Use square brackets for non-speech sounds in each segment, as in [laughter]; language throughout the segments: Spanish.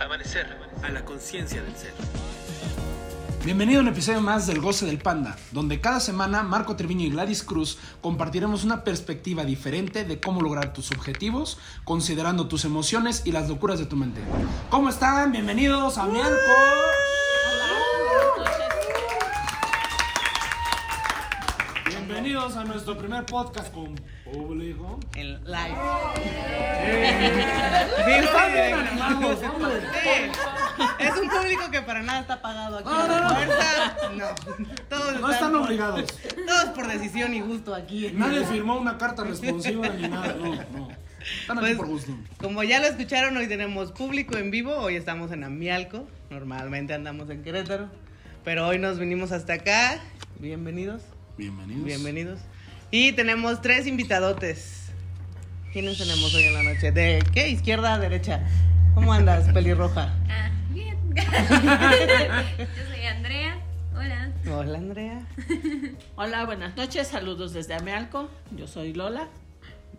Amanecer a la conciencia del ser. Bienvenido a un episodio más del Goce del Panda, donde cada semana Marco Treviño y Gladys Cruz compartiremos una perspectiva diferente de cómo lograr tus objetivos, considerando tus emociones y las locuras de tu mente. ¿Cómo están? Bienvenidos a Mialco. Bienvenidos a nuestro primer podcast con público. En live. Están bien animados, hombre. Es un público que para nada está pagado aquí. No, no, no. No. Todos No están obligados. Todos por decisión y gusto aquí. Nadie firmó una carta responsiva ni nada. No, no. Están aquí Pues, por gusto. como ya lo escucharon, hoy tenemos público en vivo. Hoy estamos en Amialco. Normalmente andamos en Querétaro. Pero hoy nos vinimos hasta acá. Bienvenidos. Bienvenidos. Bienvenidos. Y tenemos tres invitadotes. ¿Quiénes tenemos hoy en la noche? ¿De qué? ¿Izquierda, derecha? ¿Cómo andas, [laughs] pelirroja? Ah, bien. [laughs] Yo soy Andrea. Hola. Hola, Andrea. [laughs] Hola, buenas noches, saludos desde Amealco, yo soy Lola.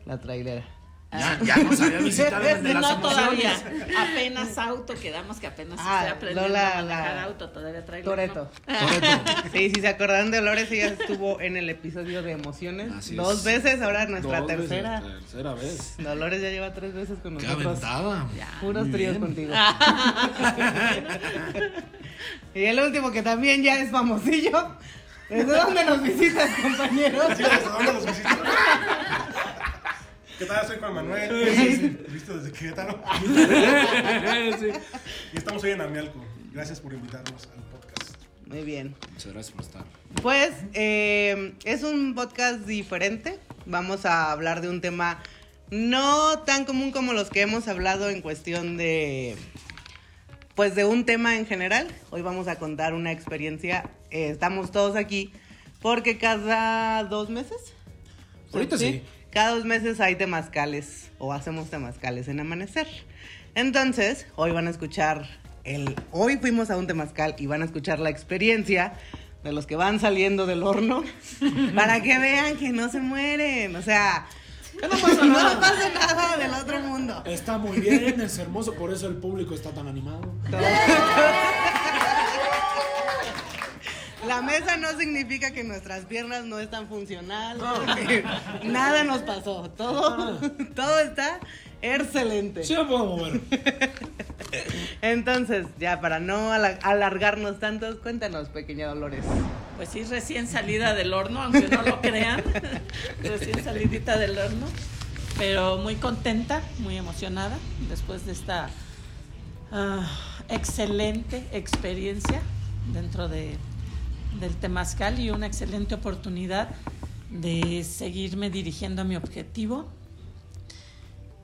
La trailera. Ya, ya nos había visitado el de [laughs] las no todavía, emociones. apenas auto, quedamos que apenas Ah, estoy aprendiendo Lola, a manejar la- auto, todavía traigo. Toreto. Toretto. Sí, si se acordarán de Dolores, ella estuvo en el episodio de emociones Así dos es. veces, ahora nuestra Dos veces, tercera. tercera vez. Dolores ya lleva tres veces con Qué nosotros. aventada. Puros tríos contigo. [laughs] y el último que también ya es famosillo. ¿Desde dónde nos visitas, compañeros? Sí, ¿hasta dónde los visitas? ¿Qué tal? Soy Juan Manuel, visto desde Querétaro. Sí. Y estamos hoy en Amialco. Gracias por invitarnos al podcast. Muy bien. Muchas gracias por estar. Pues eh, es un podcast diferente. Vamos a hablar de un tema no tan común como los que hemos hablado en cuestión de, pues de un tema en general. Hoy vamos a contar una experiencia. Eh, estamos todos aquí porque cada dos meses. Ahorita sí. Cada dos meses hay temazcales o hacemos temazcales en amanecer. Entonces, hoy van a escuchar el. Hoy fuimos a un temazcal y van a escuchar la experiencia de los que van saliendo del horno [laughs] para que vean que no se mueren. O sea, no pasa no nada. pasa nada del otro mundo. Está muy bien, es hermoso, por eso el público está tan animado. [laughs] La mesa no significa que nuestras piernas no están funcionales. que [laughs] Nada nos pasó. Todo, [laughs] todo está excelente. Sí puedo mover. [laughs] Entonces, ya para no ala- alargarnos tanto, cuéntanos, pequeña Dolores. Pues sí, recién salida del horno, aunque no lo crean, recién salidita del horno, pero muy contenta, muy emocionada después de esta ah, excelente experiencia dentro de, del Temazcal y una excelente oportunidad de seguirme dirigiendo a mi objetivo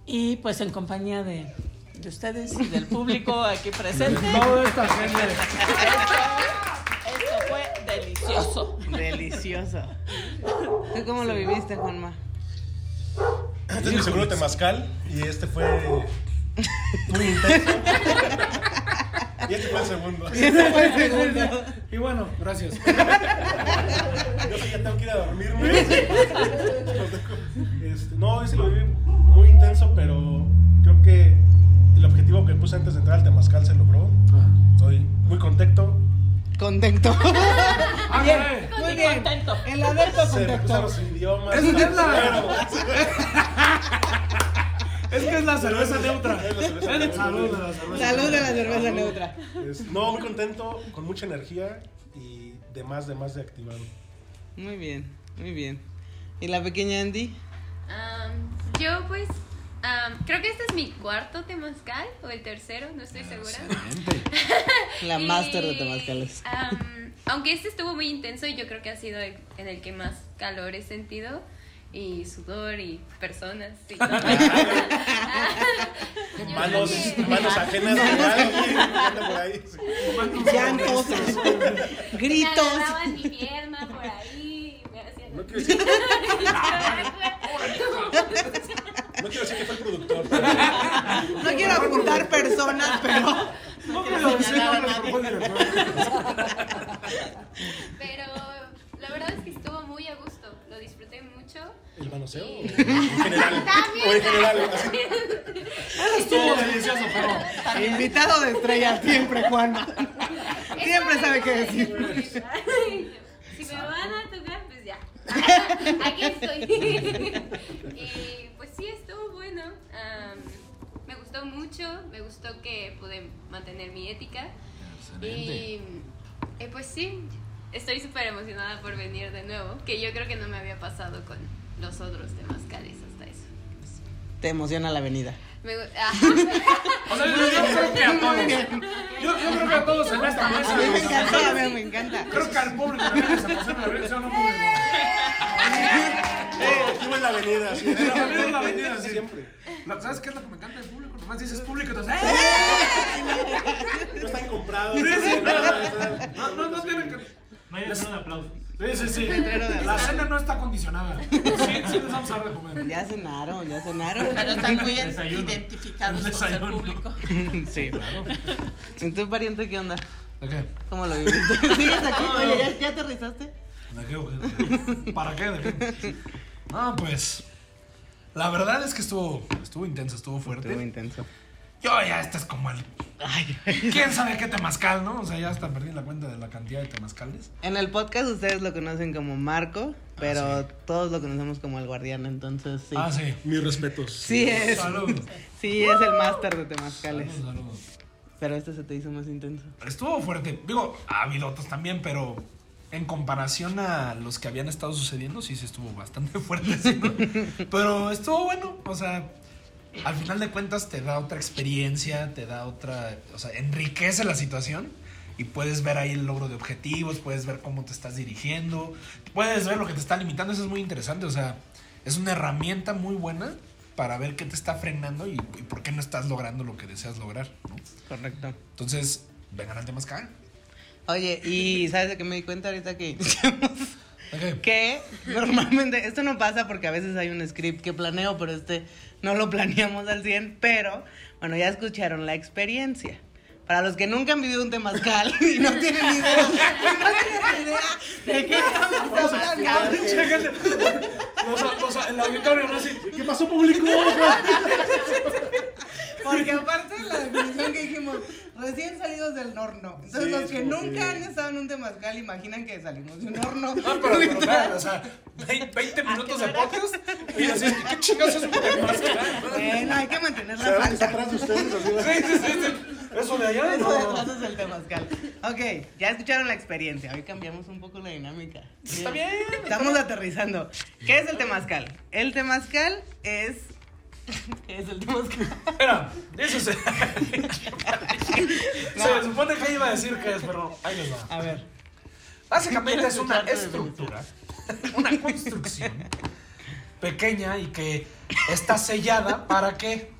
y pues en compañía de, de ustedes y del público aquí presente. [laughs] Toda esta gente. Esto fue delicioso. Delicioso. ¿Tú cómo lo viviste, Juanma? Este es mi segundo temazcal y este fue [laughs] muy intenso. Y este fue el segundo. [laughs] Ese fue el [laughs] segundo. Y bueno, gracias. [laughs] Yo sí ya tengo que ir a dormirme. Este, no, ese lo viví muy intenso, pero creo que el objetivo que puse antes de entrar al temazcal se logró. Estoy muy contento. Contento. Ah, caray. Muy Y bien. contento. El adepto Se me contento. los idiomas. Es es que es la cerveza neutra. Salud de la cerveza Salud de la cerveza Salud. neutra. No, muy contento, con mucha energía y de más, de más de activado. Muy bien, muy bien. ¿Y la pequeña Andy? Am, yo pues am, creo que este es mi cuarto temazcal o el tercero, no estoy segura. [laughs] La máster de temazcales. am, aunque este estuvo muy intenso y yo creo que ha sido el- en el que más calor he sentido y sudor y personas y todo. [laughs] Manos, manos ajenas Me gritos. agarraban mi pierna por ahí y me hacían No quiero decir, [laughs] no quiero decir que fue el productor. No quiero apuntar personas, pero No me lo enseñó, me lo fue director. Pero la verdad es que estuvo muy a gusto, lo disfruté mucho. ¿El manoseo? Y- En general. O en general. [laughs] [laughs] estuvo delicioso, pero. Invitado de estrella siempre, Juan. [laughs] Siempre sabe qué decir. Si me van a tocar, pues ya. Aquí estoy. Y pues sí, estuvo bueno. Me gustó mucho. Me gustó que pude mantener mi ética. Y eh, pues sí, estoy súper emocionada por venir de nuevo. Que yo creo que no me había pasado con los otros temazcales hasta eso. Te emociona la avenida. Me, [laughs] ah, O sea, yo, yo creo que a todos. [laughs] Yo, yo creo que a todos en esta mesa. A mí me encanta, a mí me encanta. Creo que al público también les emociona la vida, ¿sí o no, público? Estuvo en la avenida, sí. En la avenida, en la avenida, sí. Siempre. ¿Sabes qué es lo que me encanta del público? Nomás dices público, entonces. [laughs] ¡eh! No están comprados. No, No, no. No hay un aplauso. Sí, sí, sí. Letrero de La cena no está condicionada. Sí, sí les vamos a dar de comer. Ya cenaron, ya cenaron. Pero están muy Desayuno. identificados con ser Desayuno. público. [laughs] Sí. ¿Y tu pariente qué onda? ¿De qué? ¿Cómo lo viviste? [laughs] ¿Sigues aquí? Oye, ¿ya, ya aterrizaste? ¿De qué? ¿Para qué? ¿De qué? No, pues. La verdad es que estuvo, estuvo intenso, estuvo fuerte. Estuvo intenso. Yo ya este es como el. ¿Quién sabe qué temazcal, no? O sea, ya hasta perdí la cuenta de la cantidad de temazcales. En el podcast ustedes lo conocen como Marco, pero Ah, sí. todos lo conocemos como el guardián, entonces sí. Ah, sí. Mis respetos. Sí es. Salud. [laughs] Sí es el máster de temazcales. Salud, salud. Pero este se te hizo más intenso. Estuvo fuerte. Digo, ha habido otros también, pero en comparación a los que habían estado sucediendo, sí, sí estuvo bastante [laughs] fuerte. ¿sí, no? Pero estuvo bueno. O sea, al final de cuentas te da otra experiencia, te da otra. O sea, enriquece la situación. Y puedes ver ahí el logro de objetivos, puedes ver cómo te estás dirigiendo, puedes ver lo que te está limitando, eso es muy interesante, o sea, es una herramienta muy buena para ver qué te está frenando y, y por qué no estás logrando lo que deseas lograr, ¿no? Correcto. Entonces, vengan al temazcal. Oye, y ¿sabes de qué me di cuenta ahorita que [laughs] Que normalmente esto no pasa porque a veces hay un script que planeo, pero este no lo planeamos al 100, pero bueno, ya escucharon la experiencia. Para los que nunca han vivido un temazcal [laughs] y no tienen idea, [laughs] no tienen idea de qué estamos hablando. Los, los, el auditorio no así. ¿Qué pasó, público? Porque aparte la definición que dijimos, recién salidos del horno. Entonces Sí, los que nunca que- han estado en un temazcal imaginan que salimos de un horno. No, pero, pero, espera, o sea, vein- 20 minutos de podcast y así, ¿qué chingados es un [laughs] temazcal? Bueno, hay que mantener la ¿Sabes que está falta. atrás de ustedes? Así, Sí, sí, sí, sí. Eso de allá, Eso de no. atrás es el temazcal. Ok, ya escucharon la experiencia. Hoy cambiamos un poco la dinámica. Está bien. Estamos aterrizando. ¿Qué es el temazcal? El temazcal es. ¿Qué es el temazcal? Espera, eso se. [laughs] Se supone que iba a decir que es, pero ahí les va. A ver. Básicamente es una estructura, una construcción pequeña y que está sellada para qué?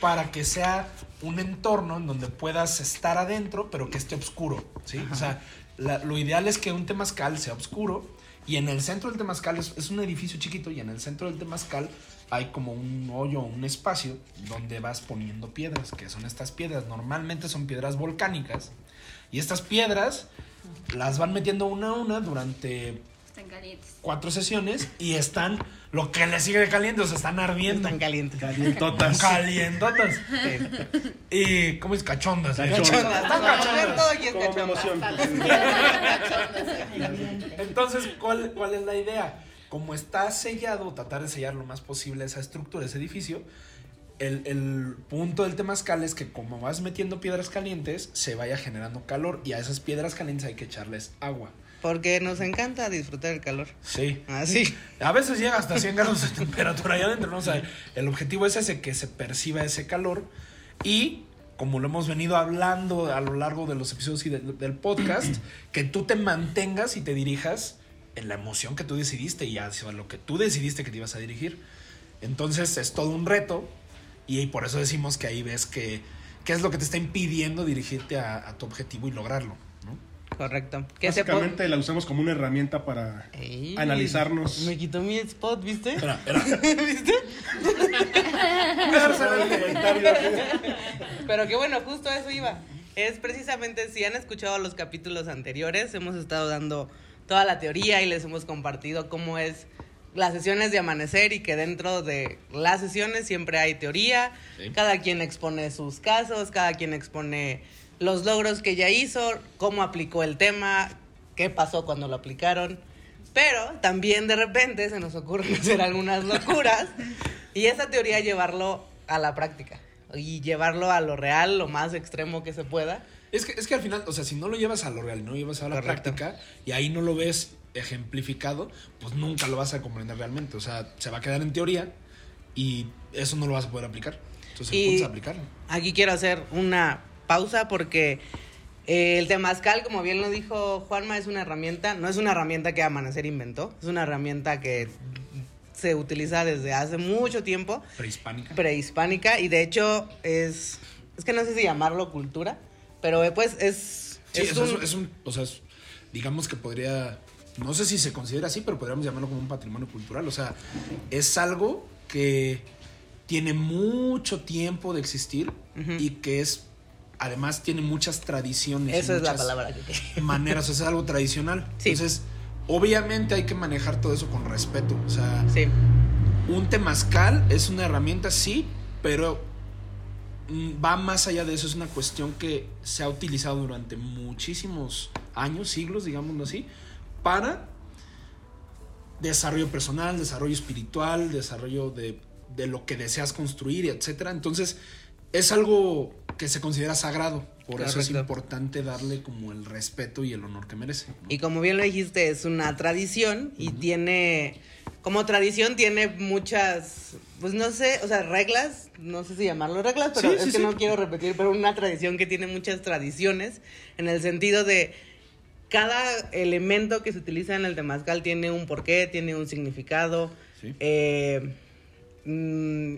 Para que sea un entorno en donde puedas estar adentro, pero que esté oscuro, ¿sí? O sea, la- lo ideal es que un temazcal sea oscuro y en el centro del temazcal es, es un edificio chiquito y en el centro del temazcal hay como un hoyo, un espacio donde vas poniendo piedras, que son estas piedras. Normalmente son piedras volcánicas y estas piedras las van metiendo una a una durante están calientes. cuatro sesiones y están lo que le sigue de caliente, o sea, están ardiendo. Están calientes. Calientotas. Calientotas. Y, ¿cómo es? Cachondas. Cachondas. Cachondas. Están cachondas. Como emoción. Entonces, ¿cuál, ¿cuál es la idea? Como está sellado, tratar de sellar lo más posible esa estructura, ese edificio, el, el punto del temazcal es que como vas metiendo piedras calientes, se vaya generando calor y a esas piedras calientes hay que echarles agua. Porque nos encanta disfrutar el calor. Sí. Así. A veces llega hasta 100 grados de [laughs] temperatura allá adentro, ¿no? O sea, el objetivo es ese, que se perciba ese calor y, como lo hemos venido hablando a lo largo de los episodios y de- del podcast, que tú te mantengas y te dirijas en la emoción que tú decidiste y hacia lo que tú decidiste que te ibas a dirigir. Entonces es todo un reto y, por eso decimos que ahí ves que qué es lo que te está impidiendo dirigirte a, a tu objetivo y lograrlo. Correcto. Básicamente la usamos como una herramienta para Ey, analizarnos. Me quitó mi spot, ¿viste? [laughs] ¿Viste? Pero qué bueno, justo a eso iba. Es precisamente, si han escuchado los capítulos anteriores, hemos estado dando toda la teoría y les hemos compartido cómo es las sesiones de amanecer y que dentro de las sesiones siempre hay teoría, Sí. cada quien expone sus casos, cada quien expone los logros que ya hizo, cómo aplicó el tema, qué pasó cuando lo aplicaron. Pero también de repente se nos ocurren [laughs] hacer algunas locuras y esa teoría llevarlo a la práctica y llevarlo a lo real, lo más extremo que se pueda. Es que, es que al final, o sea, si no lo llevas a lo real, no lo llevas a la Correcto. práctica y ahí no lo ves ejemplificado, pues nunca lo vas a comprender realmente. O sea, se va a quedar en teoría y eso no lo vas a poder aplicar. Entonces, el Y- punto es aplicarlo. Aquí quiero hacer una pausa porque eh, el temazcal, como bien lo dijo Juanma, es una herramienta, no es una herramienta que Amanecer inventó, es una herramienta que se utiliza desde hace mucho tiempo, Prehispánica. prehispánica, y de hecho es, es que no sé si llamarlo cultura, pero eh, pues es... Sí, es o sea, un- es, un, o sea, es- digamos que podría, no sé si se considera así, pero podríamos llamarlo como un patrimonio cultural. O sea, es algo que tiene mucho tiempo de existir y que es, además tiene muchas tradiciones. Esa es la palabra que quería. [laughs] Maneras, o sea, es algo tradicional. Sí. Entonces, obviamente hay que manejar todo eso con respeto. O sea, Sí, un temazcal es una herramienta, sí, pero mm, va más allá de eso. Es una cuestión que se ha utilizado durante muchísimos años, siglos, digámoslo así, para desarrollo personal, desarrollo espiritual, desarrollo de, de lo que deseas construir, etcétera. Entonces, es algo que se considera sagrado. Por eso es importante darle como el respeto y el honor que merece. ¿no? Y como bien lo dijiste, es una tradición y tiene, como tradición tiene muchas, pues no sé, o sea, reglas, no sé si llamarlo reglas, pero Sí, es sí, que sí. no quiero repetir, pero una tradición que tiene muchas tradiciones en el sentido de cada elemento que se utiliza en el temazcal tiene un porqué, tiene un significado. Sí. Eh, mm,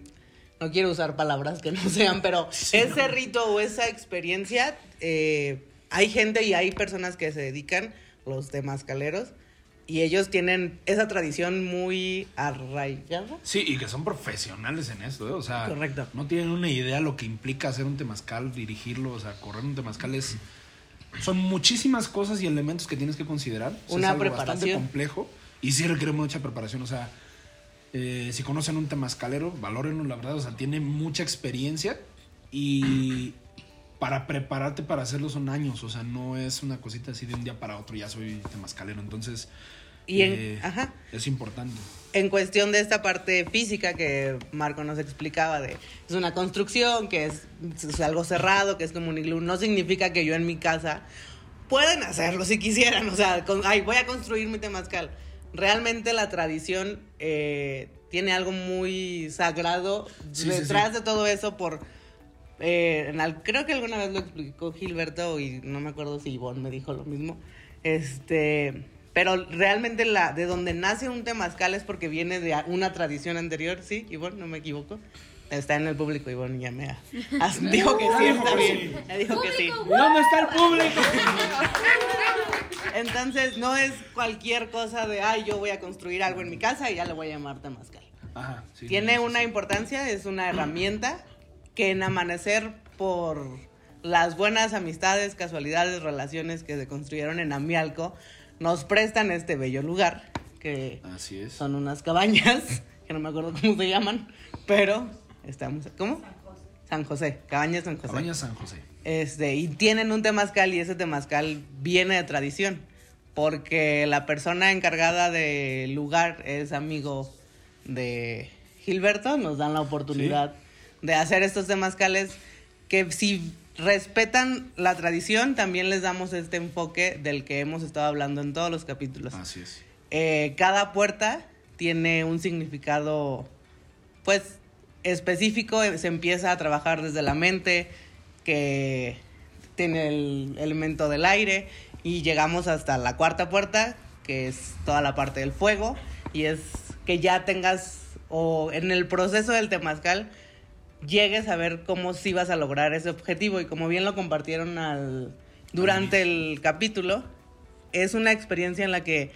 no quiero usar palabras que no [laughs] sean, pero ese rito o esa experiencia, eh, hay gente y hay personas que se dedican, los temazcaleros, y ellos tienen esa tradición muy arraigada. Sí, y que son profesionales en esto, ¿eh? o sea, Correcto. no tienen una idea lo que implica hacer un temazcal, dirigirlo, o sea, correr un temazcal es... Son muchísimas cosas y elementos que tienes que considerar. O sea, Una es algo bastante preparación. complejo y sí requiere mucha preparación, o sea, eh, si conocen un temazcalero, valórenlo, la verdad, o sea, tiene mucha experiencia y para prepararte para hacerlo son años, o sea, no es una cosita así de un día para otro, ya soy temazcalero, entonces... Y en- eh, ajá. Es importante. en cuestión de esta parte física que Marco nos explicaba de es una construcción que es, es algo cerrado que es como un iglú no significa que yo en mi casa pueden hacerlo si quisieran o sea con- ay voy a construir mi temazcal realmente la tradición eh, tiene algo muy sagrado Sí, detrás sí. de todo eso por eh, en al- creo que alguna vez lo explicó Gilberto y no me acuerdo si Ivonne me dijo lo mismo. Este, pero realmente la de donde nace un temazcal es porque viene de una tradición anterior, ¿sí? Ivonne, no me equivoco. Está en el público, Ivonne, ya [laughs] me dijo que sí, está bien. Ya dijo que sí. Público, ¿Dónde está el público? Entonces, no es cualquier cosa de, ay, yo voy a construir algo en mi casa y ya le voy a llamar temazcal. Ajá, sí, Tiene una sí. importancia, es una herramienta que en Amanecer, por las buenas amistades, casualidades, relaciones que se construyeron en Amialco, nos prestan este bello lugar, que Así es. son unas cabañas, [laughs] que no me acuerdo cómo se llaman, pero estamos... ¿Cómo? San José, Cabañas San José. Cabaña San José. Este, y tienen un temazcal y ese temazcal viene de tradición, porque la persona encargada del lugar es amigo de Gilberto, nos dan la oportunidad de hacer estos temazcales que si respetan la tradición, también les damos este enfoque del que hemos estado hablando en todos los capítulos. Así es. Eh, cada puerta tiene un significado, pues, específico. eh, Se empieza a trabajar desde la mente, que tiene el elemento del aire, y llegamos hasta la cuarta puerta, que es toda la parte del fuego, y es que ya tengas, o en el proceso del temazcal, llegues a ver cómo sí vas a lograr ese objetivo. Y como bien lo compartieron al, durante el capítulo, es una experiencia en la que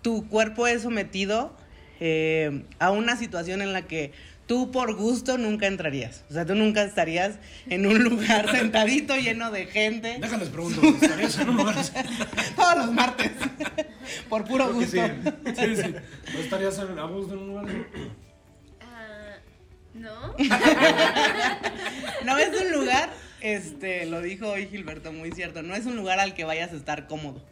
tu cuerpo es sometido eh, a una situación en la que tú por gusto nunca entrarías. O sea, tú nunca estarías en un lugar [laughs] sentadito lleno de gente. Déjales pregunto, ¿estarías en un lugar? [laughs] Todos los martes. [laughs] por puro Creo gusto. sí. Sí, sí. ¿No estarías en a gusto en un lugar? Ah, no. No es un lugar, este, lo dijo hoy Gilberto, muy cierto, no es un lugar al que vayas a estar cómodo.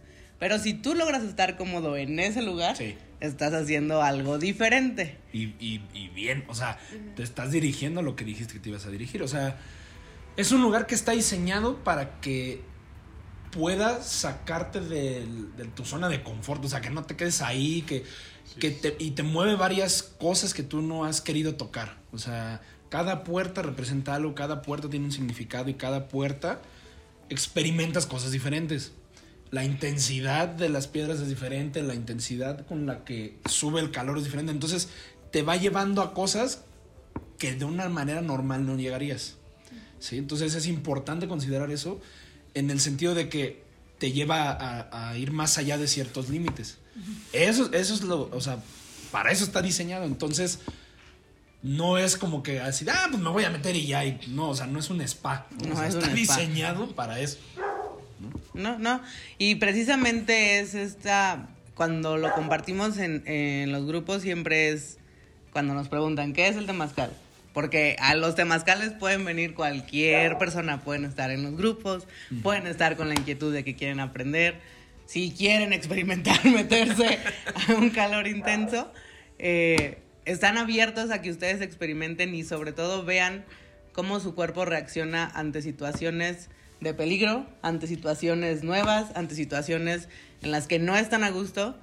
Pero si tú logras estar cómodo en ese lugar, Sí. estás haciendo algo diferente. Y, y, y bien, o sea, te estás dirigiendo a lo que dijiste que te ibas a dirigir. O sea, es un lugar que está diseñado para que puedas sacarte de, tu zona de confort. O sea, que no te quedes ahí, que, que te, y te mueve varias cosas que tú no has querido tocar. O sea, cada puerta representa algo, cada puerta tiene un significado y cada puerta experimentas cosas diferentes. La intensidad de las piedras es diferente, la intensidad con la que sube el calor es diferente. Entonces te va llevando a cosas que de una manera normal no llegarías. ¿sí? Entonces es importante considerar eso en el sentido de que te lleva a, a ir más allá de ciertos límites. Eso, eso es lo, o sea, para eso está diseñado. Entonces no es como que así, ah, pues me voy a meter y ya. y no, o sea, no es un spa. ¿no? O No, sea, es un está spa. diseñado para eso. No, no. Y precisamente es esta, cuando lo compartimos en, en los grupos, siempre es cuando nos preguntan, ¿qué es el temazcal? Porque a los temazcales pueden venir cualquier persona, pueden estar en los grupos, pueden estar con la inquietud de que quieren aprender, si quieren experimentar, [laughs] meterse a un calor intenso, eh, están abiertos a que ustedes experimenten y sobre todo vean cómo su cuerpo reacciona ante situaciones de peligro, ante situaciones nuevas, ante situaciones en las que no están a gusto,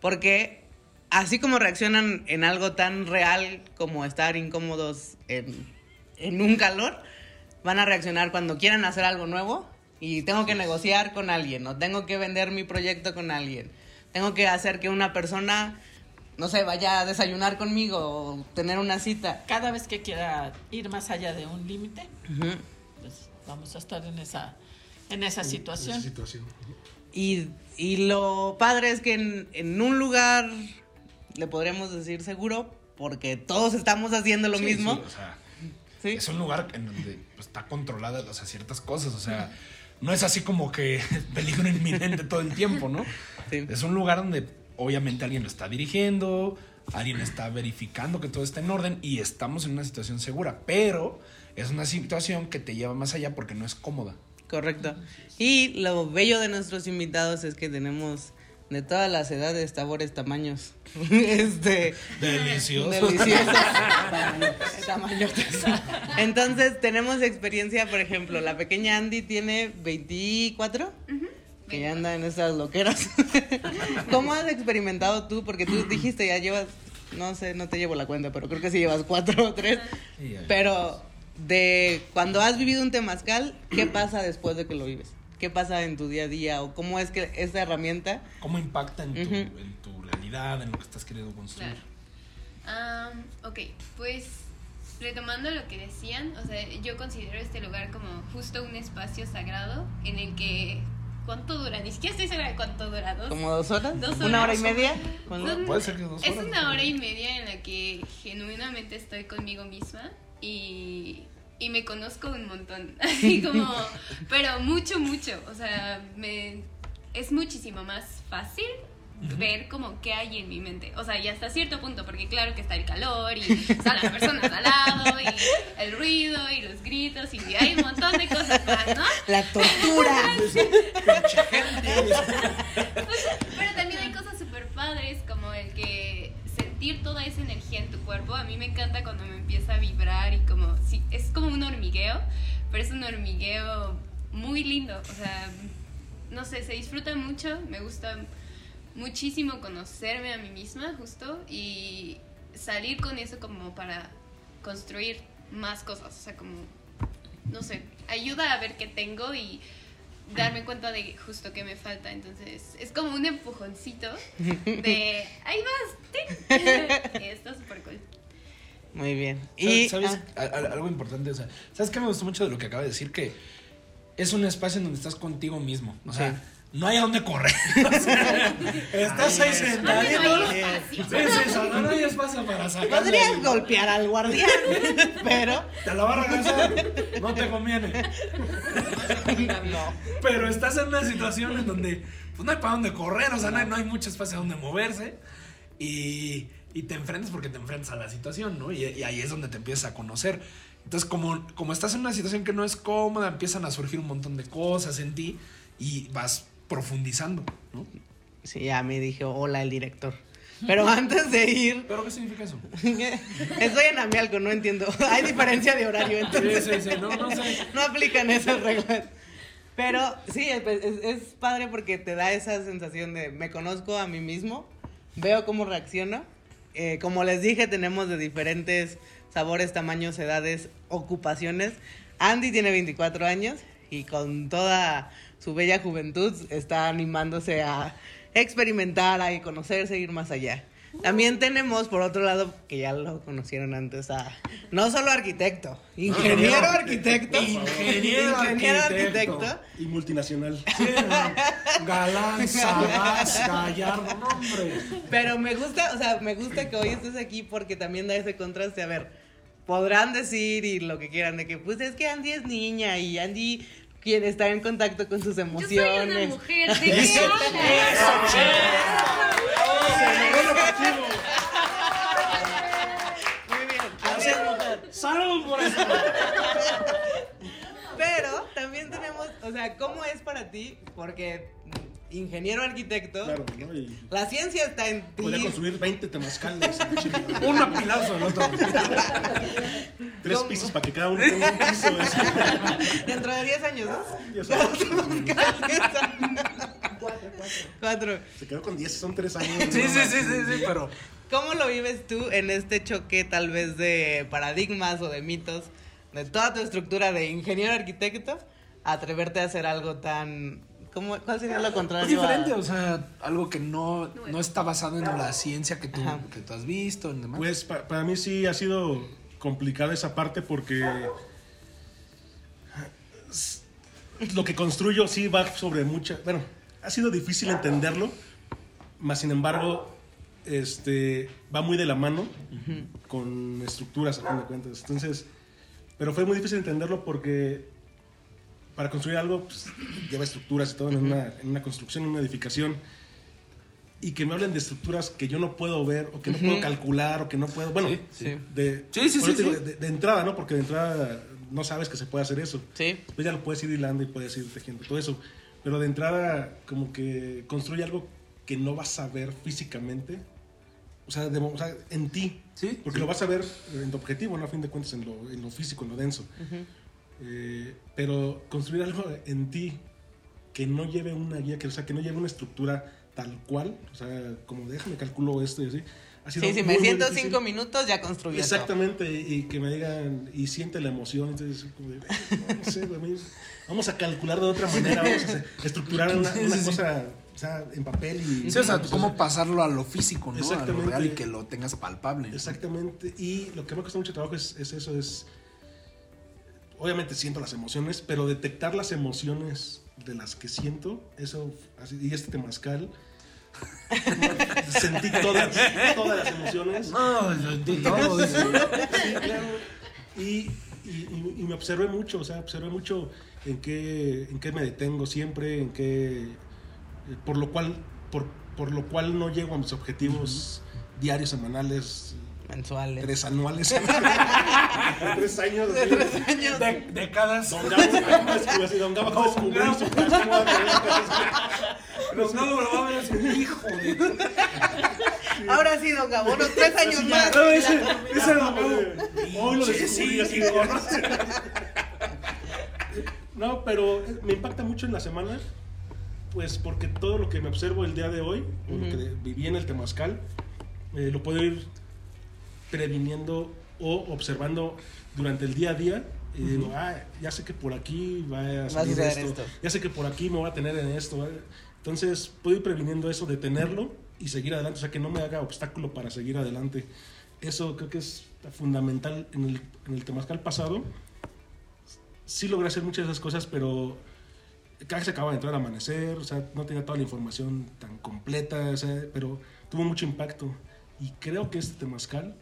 porque así como reaccionan en algo tan real como estar incómodos en, en un calor, van a reaccionar cuando quieran hacer algo nuevo y tengo que negociar con alguien o tengo que vender mi proyecto con alguien. Tengo que hacer que una persona, no sé, vaya a desayunar conmigo o tener una cita. Cada vez que quiera ir más allá de un límite, vamos a estar en esa, en esa situación. Esa situación. Y, y lo padre es que en, en un lugar, le podríamos decir seguro, porque todos estamos haciendo lo Sí, mismo. sí, o sea, ¿sí? es un lugar en donde pues, está controlada o sea, ciertas cosas. O sea, no es así como que [laughs] peligro inminente todo el tiempo, ¿no? Sí. Es un lugar donde obviamente alguien lo está dirigiendo, alguien está verificando que todo está en orden y estamos en una situación segura. Pero es una situación que te lleva más allá porque no es cómoda. Correcto. Y lo bello de nuestros invitados es que tenemos de todas las edades, sabores, tamaños. [laughs] este. Delicioso. Deliciosos. Tamañotes. Entonces, tenemos experiencia, por ejemplo, la pequeña Andy tiene 24, que ya anda en esas loqueras. [laughs] ¿Cómo has experimentado tú? Porque tú dijiste, ya llevas, no sé, no te llevo la cuenta, pero creo que sí llevas cuatro o tres. Pero de cuando has vivido un temazcal, ¿qué pasa después de que lo vives? ¿Qué pasa en tu día a día? ¿O cómo es que esta herramienta ¿Cómo impacta en tu, Ujú. en tu realidad, en lo que estás queriendo construir? Claro. Am, ok, pues retomando lo que decían, o sea, yo considero este lugar como justo un espacio sagrado en el que... ¿Cuánto dura? Ni siquiera estoy segura de cuánto dura. ¿Dos? ¿Como dos horas? Dos ¿Una hora horas. y media? Son- Puede ser que dos Es horas, una ¿no? hora y media en la que genuinamente estoy conmigo misma y, y me conozco un montón. [laughs] Así como, pero mucho, mucho. O sea, me, es muchísimo más fácil ver como qué hay en mi mente. O sea, y hasta cierto punto, porque claro que está el calor y están las personas al lado y el ruido y los gritos y hay un montón de cosas más, ¿no? La tortura. [laughs] Pero también hay cosas súper padres como el que sentir toda esa energía en tu cuerpo. A mí me encanta cuando me empieza a vibrar y como, sí, es como un hormigueo, pero es un hormigueo muy lindo. O sea, no sé, se disfruta mucho, me gusta muchísimo conocerme a mí misma justo y salir con eso como para construir más cosas. O sea, como, no sé, ayuda a ver qué tengo y darme cuenta de justo qué me falta. Entonces, es como un empujoncito de, [laughs] ahí vas, [laughs] está súper cool. Muy bien. ¿Sabes? Y ¿sabes? ah, algo importante, o sea, ¿sabes qué me gustó mucho de lo que acaba de decir? Que es un espacio en donde estás contigo mismo. O sea, Sí. No hay a dónde correr. O [laughs] sea, estás ahí sentadito. No Sí, hay sí, no hay espacio para sacar. Podrías golpear al guardián, [laughs] pero Te la va a regresar. No te conviene. no. Pero estás en una situación en donde pues, no hay para dónde correr, o sea, no hay, no hay mucho espacio donde moverse. Y, y te enfrentas porque te enfrentas a la situación, ¿no? Y, y ahí es donde te empiezas a conocer. Entonces, como, como estás en una situación que no es cómoda, empiezan a surgir un montón de cosas en ti y vas profundizando, ¿no? Sí, ya me dije, hola el director. Pero [laughs] antes de ir, ¿Pero qué significa eso? [laughs] estoy en Amialco, no entiendo. [laughs] Hay diferencia de horario, Sí, entonces sí, sí, no, no sé. no aplican esas reglas. Pero sí, es, es- es padre porque te da esa sensación de me conozco a mí mismo, veo cómo reacciono. Eh, como les dije, tenemos de diferentes sabores, tamaños, edades, ocupaciones. Andy tiene 24 años y con toda su bella juventud está animándose a experimentar, a conocerse, ir más allá. También tenemos, por otro lado, que ya lo conocieron antes, a no solo arquitecto, ingeniero arquitecto, Ingeniero ingeniero arquitecto. arquitecto, Y multinacional. [laughs] Sí, no. Galán, sagaz, gallardo, hombre. Pero me gusta, o sea, me gusta que hoy estés aquí porque también da ese contraste. A ver, podrán decir y lo que quieran de que, pues es que Andy es niña y Andy quiere estar en contacto con sus Yo soy una emociones. mujer, ¿de [laughs] qué hablas? Muy bien. Salud por eso. Pero también tenemos, o sea, ¿cómo es para ti? Porque ingeniero arquitecto, Claro, ¿no? Y la ciencia está en ti. podría construir 20 temazcales. chingada. [laughs] Un apilazo al otro. Tres ¿Cómo? pisos para que cada uno tenga un piso. [laughs] Dentro de 10 años, ¿no? Ya sabes. Cuatro. Se quedó con 10, son 3 años. Sí, sí, sí, sí, sí, pero. ¿Cómo lo vives tú en este choque tal vez de paradigmas o de mitos de toda tu estructura de ingeniero arquitecto atreverte a hacer algo tan ¿cómo, ¿cuál sería lo Es contrario? diferente, a- o sea, algo que no, no está basado en la ciencia que tú, que tú has visto, en demás. Pues pa- para mí sí ha sido complicada esa parte porque lo que construyo sí va sobre mucha, bueno, ha sido difícil entenderlo, más sin embargo, este va muy de la mano con estructuras a fin de cuentas. Entonces, pero fue muy difícil entenderlo porque para construir algo pues, lleva estructuras y todo en una, en una construcción, en una edificación. Y que me hablen de estructuras que yo no puedo ver o que no puedo calcular o que no puedo. Bueno, Sí, sí. De, Sí, sí, sí, digo. De, de entrada, ¿no? Porque de entrada no sabes que se puede hacer eso. Sí. Después ya lo puedes ir hilando y puedes ir tejiendo todo eso. Pero de entrada, como que construye algo que no vas a ver físicamente. O sea, de- o sea, en ti. Sí, Porque lo vas a ver en tu objetivo, ¿no? A fin de cuentas, en lo, en lo físico, en lo denso. Eh, pero construir algo en ti que no lleve una guía, que, o sea, que no lleve una estructura tal cual, o sea, como déjame calculo esto y así. Ha sido Sí, si muy, me siento cinco minutos ya construí. Exactamente, y que me digan, y siente la emoción, entonces, como de, no sé, vamos a calcular de otra manera, vamos a estructurar una, [laughs] una cosa, o sea, en papel y... Sí, o sea, pues, cómo pasarlo a lo físico, ¿no? A lo Exactamente. real y que lo tengas palpable. ¿no? Exactamente, y lo que me cuesta mucho trabajo es, es eso, es, obviamente siento las emociones, pero detectar las emociones de las que siento, eso, así, y este temazcal, sentí todas, todas las emociones. No, di todo. Sí, claro. Y, y- y- y me observé mucho, o sea, observé mucho en qué, en qué me detengo siempre, en qué, por lo cual, por, por lo cual no llego a mis objetivos diarios, semanales, Mensuales. tres anuales. tres años. así. Tres años. De. Don Gabo, de descubrir- así, Don Gabo de descubrir su pasión, Los no lo va a ver hijo de. [laughs] Ahora sí, don Gabo, unos tres años Así más. No, ese, ese lo Hoy lo Sí, descubrí sí, así de [laughs] No, pero eh, me impacta mucho en la semana, pues porque todo lo que me observo el día de hoy, o lo que de- viví en el Temazcal, eh, lo puedo ir previniendo o observando durante el día a día. Y digo, ah, ya sé que por aquí va a a salir esto, esto. ya sé que por aquí me voy a tener en esto. ¿vale? Entonces, puedo ir previniendo eso, detenerlo y seguir adelante, o sea, que no me haga obstáculo para seguir adelante. Eso creo que es fundamental en el, en el Temazcal pasado. Sí logré hacer muchas de esas cosas, pero Casi se acaba de entrar al amanecer, o sea, no tenía toda la información tan completa, o sea, pero tuvo mucho impacto. Y creo que este temazcal...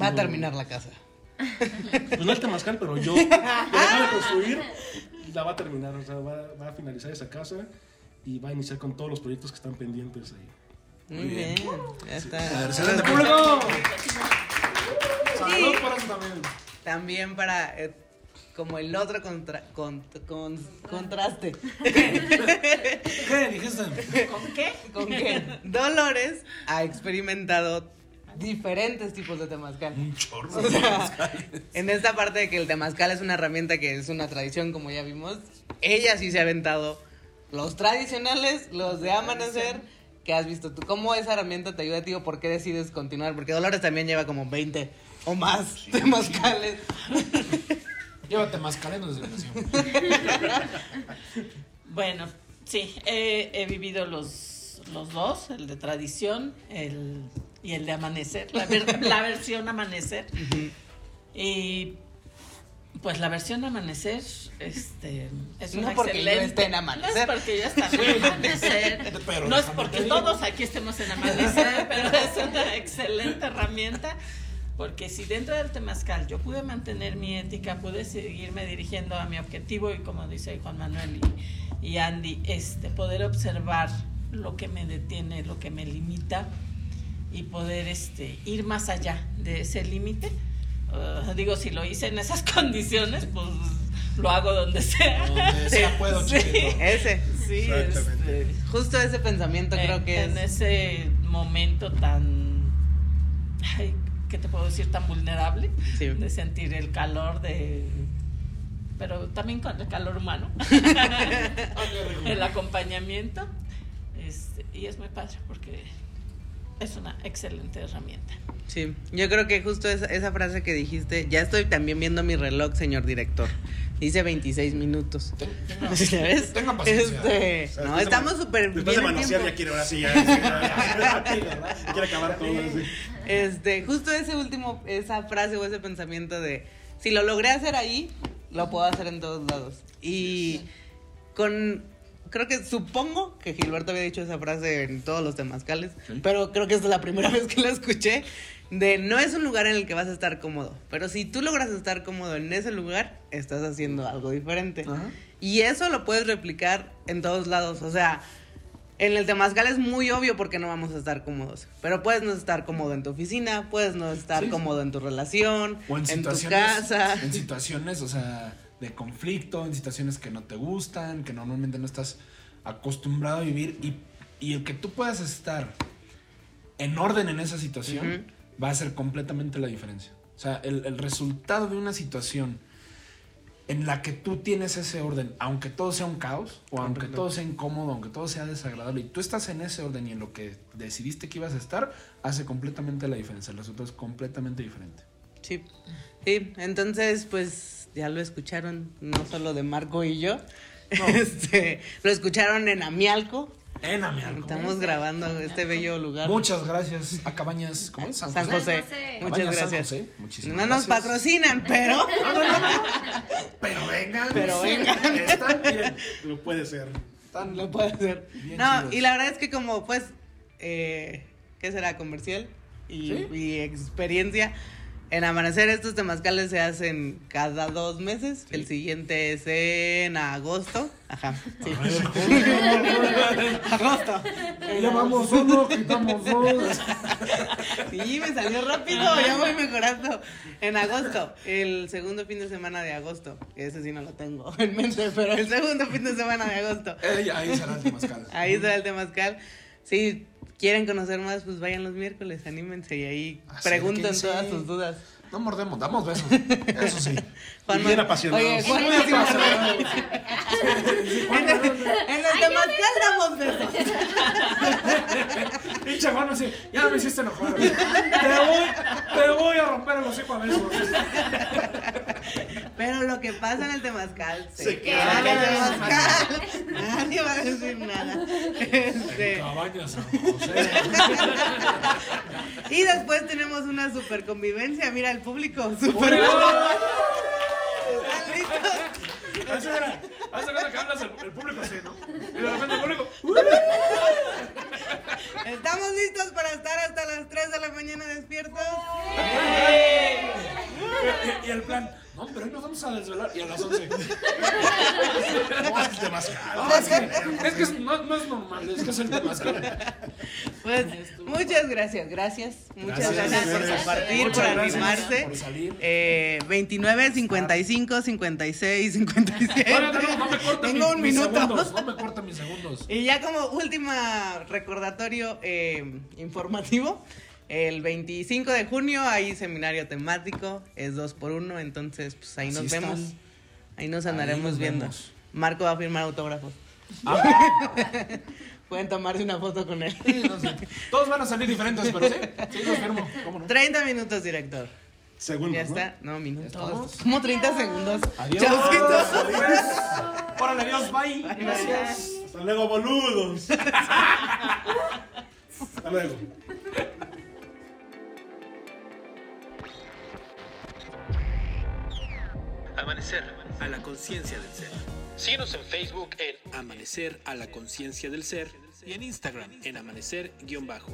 Va a terminar la casa. [laughs] Pues no el temazcal, pero yo, [laughs] dejo de construir, la va a terminar, o sea, va, va a finalizar esa casa y va a iniciar con todos los proyectos que están pendientes ahí. Muy bien. Ya está. ¡Excelente público! Salud por eso también. También para eh, como el otro contra- con- con- contraste. ¿Qué dijiste? ¿Con qué? Con que Dolores ha experimentado diferentes tipos de temazcal. Un chorro. O sea, en esta parte de que el temazcal es una herramienta que es una tradición, como ya vimos, ella sí se ha aventado los tradicionales, los de amanecer, que has visto tú. ¿Cómo esa herramienta te ayuda a ti o por qué decides continuar? Porque Dolores también lleva como 20 o más temazcales. [laughs] Llévate mascareno desde que nació. [laughs] Bueno, sí, he, he vivido los, los dos, el de tradición el, y el de amanecer, la, ver- [laughs] la versión amanecer. Y pues la versión amanecer este, es No una porque yo excelente... esté en amanecer. No es porque yo esté en amanecer. [laughs] Pero no es porque todos aquí estemos en amanecer, [laughs] pero es una excelente herramienta. Porque si dentro del temazcal yo pude mantener mi ética, pude seguirme dirigiendo a mi objetivo y como dice Juan Manuel y, y Andy, este, poder observar lo que me detiene, lo que me limita y poder este, ir más allá de ese límite. Uh, digo, si lo hice en esas [laughs] condiciones, pues lo hago donde sea. Donde sea [laughs] puedo, Sí. Ese. Sí, Exactamente. este, Justo ese pensamiento creo en, que en es. ese momento tan, ay, ¿qué te puedo decir? Tan vulnerable Sí. de sentir el calor de, pero también con el calor humano, [laughs] el acompañamiento, este, y es muy padre porque es una excelente herramienta. Sí, yo creo que justo esa, esa frase que dijiste, ya estoy también viendo mi reloj, señor director. Dice 26 minutos. [laughs] ¿Ya ves? Tenga paciencia. Este, no, después de estamos súper Después bien de en manosear ya quiere ahora sí, ya. ya. [laughs] quiere acabar todo así. Este, justo ese último, esa frase o ese pensamiento de si lo logré hacer ahí, lo puedo hacer en todos lados. Y con creo que supongo que Gilberto había dicho esa frase en todos los temazcales, pero creo que esta es la primera [laughs] vez que la escuché de no es un lugar en el que vas a estar cómodo, pero si tú logras estar cómodo en ese lugar, estás haciendo algo diferente. Ajá. Y eso lo puedes replicar en todos lados, o sea, en el temazcal es muy obvio porque no vamos a estar cómodos. Pero puedes no estar cómodo en tu oficina, puedes no estar Sí. cómodo en tu relación, O en en, tu casa. en situaciones, o sea, de conflicto, en situaciones que no te gustan, que normalmente no estás acostumbrado a vivir y, y el que tú puedas estar en orden en esa situación va a hacer completamente la diferencia. O sea, el, el resultado de una situación en la que tú tienes ese orden, aunque todo sea un caos, o aunque todo sea incómodo, aunque todo sea desagradable, y tú estás en ese orden y en lo que decidiste que ibas a estar, hace completamente la diferencia. El resultado es completamente diferente. Sí. Sí, entonces pues ya lo escucharon, no solo de Marco y yo. [laughs] Este, lo escucharon en Amialco. En Amialco. Estamos grabando este bello lugar. Muchas gracias a Cabañas, ¿cómo es? San San José. Muchas Cabañas San gracias. José. Muchísimas No nos gracias. patrocinan, pero [laughs] Pero vengan. Pero vengan. Están, miren, Lo puede ser. están lo puede. Bien No, chidos. y la verdad es que como pues, eh, ¿qué será? Comercial y, Sí. y experiencia. En Amanecer estos temazcales se hacen cada dos meses. El siguiente es en agosto. Ajá. Sí. [laughs] agosto. Llevamos uno, quitamos dos. Sí, me salió rápido, ya voy mejorando. En agosto, el segundo fin de semana de agosto. Ese sí no lo tengo en mente, pero el segundo fin de semana de agosto. Ahí será el temazcal. Ahí será el temazcal. Si quieren conocer más, pues vayan los miércoles, anímense y ahí pregunten todas sus dudas. No mordemos, damos besos. Eso sí. [laughs] Juan bien Manuel- apasionados. Oye, Juan en el, en el temazcal damos besos. [laughs] Pinche Juan, así, ya me hiciste enojar. Te voy, te voy a romper el hocico a besos. Pero lo que pasa en el temazcal se, Se queda en el temazcal. Nadie va a decir nada. Este, Cabañas San José. y después tenemos una super convivencia. Mira el público, super. ¿Están listos? Hace cuenta que hablas el, el público así, ¿no? Y de repente el público. ¿Estamos listos para estar hasta las 3 de la mañana despiertos? Y, y el plan, no, pero hoy nos vamos a desvelar. Y a las 11. [laughs] No, es. No, es que, es que no, no es normal, es que es el temazcal. Pues muchas gracias, gracias. Muchas Gracias, gracias, por compartir, por animarse. por salir. Eh, 29, 55, 56, 57. No, no, no, no me corten Tengo mi- un mis minuto. segundos. No me corten mis segundos. Y ya como última recordatorio eh, informativo, el 25 de junio hay seminario temático, es dos por uno, entonces pues ahí nos vemos. están. Ahí nos andaremos nos viendo. vemos. Marco va a firmar autógrafos. [laughs] Pueden tomarse una foto con él. Sí, no sé. Todos van a salir diferentes, pero sí. Sí, los firmo. ¿Cómo no? 30 minutos, director. Segundos, Ya ¿no? está. No, minutos. Como 30 segundos. Adiós. [laughs] Órale, adiós, bye. Gracias. Hasta luego, boludos. [laughs] Hasta luego. Amanecer a la conciencia del ser. Síguenos en Facebook en Amanecer a la conciencia del ser y en Instagram en amanecer-bajo.